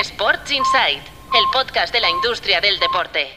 Sports Insight, el podcast de la industria del deporte.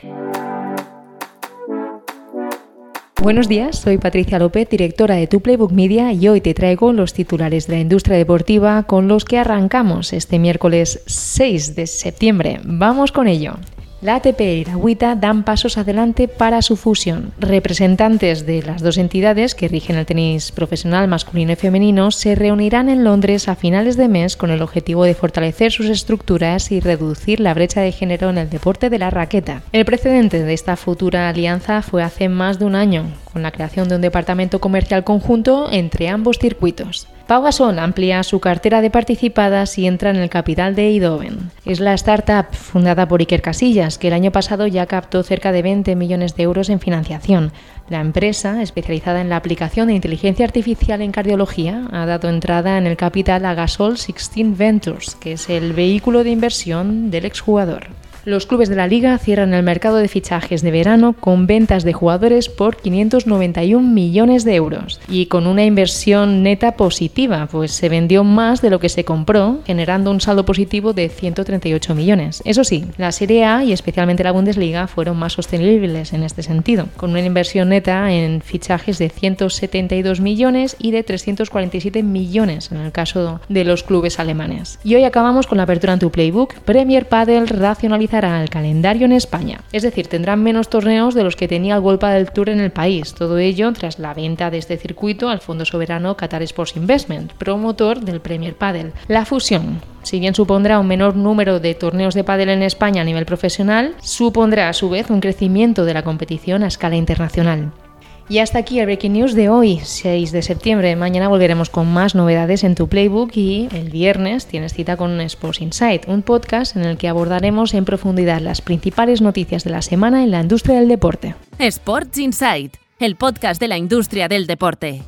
Buenos días, soy Patricia López, directora de Tu Playbook Media y hoy te traigo los titulares de la industria deportiva con los que arrancamos este miércoles 6 de septiembre. Vamos con ello. La ATP y la WITA dan pasos adelante para su fusión. Representantes de las dos entidades que rigen el tenis profesional masculino y femenino se reunirán en Londres a finales de mes con el objetivo de fortalecer sus estructuras y reducir la brecha de género en el deporte de la raqueta. El precedente de esta futura alianza fue hace más de un año, con la creación de un departamento comercial conjunto entre ambos circuitos. Pau Gasol amplía su cartera de participadas y entra en el capital de Eindhoven. Es la startup fundada por Iker Casillas, que el año pasado ya captó cerca de 20 millones de euros en financiación. La empresa, especializada en la aplicación de inteligencia artificial en cardiología, ha dado entrada en el capital a Gasol 16 Ventures, que es el vehículo de inversión del exjugador. Los clubes de la liga cierran el mercado de fichajes de verano con ventas de jugadores por 591 millones de euros y con una inversión neta positiva, pues se vendió más de lo que se compró, generando un saldo positivo de 138 millones. Eso sí, la Serie A y especialmente la Bundesliga fueron más sostenibles en este sentido, con una inversión neta en fichajes de 172 millones y de 347 millones en el caso de los clubes alemanes. Y hoy acabamos con la apertura en tu playbook. Premier Padel racionaliza al calendario en España. Es decir, tendrán menos torneos de los que tenía el Golpa del Tour en el país. Todo ello tras la venta de este circuito al Fondo Soberano Qatar Sports Investment, promotor del Premier Padel. La fusión si bien supondrá un menor número de torneos de pádel en España a nivel profesional, supondrá a su vez un crecimiento de la competición a escala internacional. Y hasta aquí el Breaking News de hoy, 6 de septiembre. Mañana volveremos con más novedades en tu Playbook y el viernes tienes cita con Sports Insight, un podcast en el que abordaremos en profundidad las principales noticias de la semana en la industria del deporte. Sports Insight, el podcast de la industria del deporte.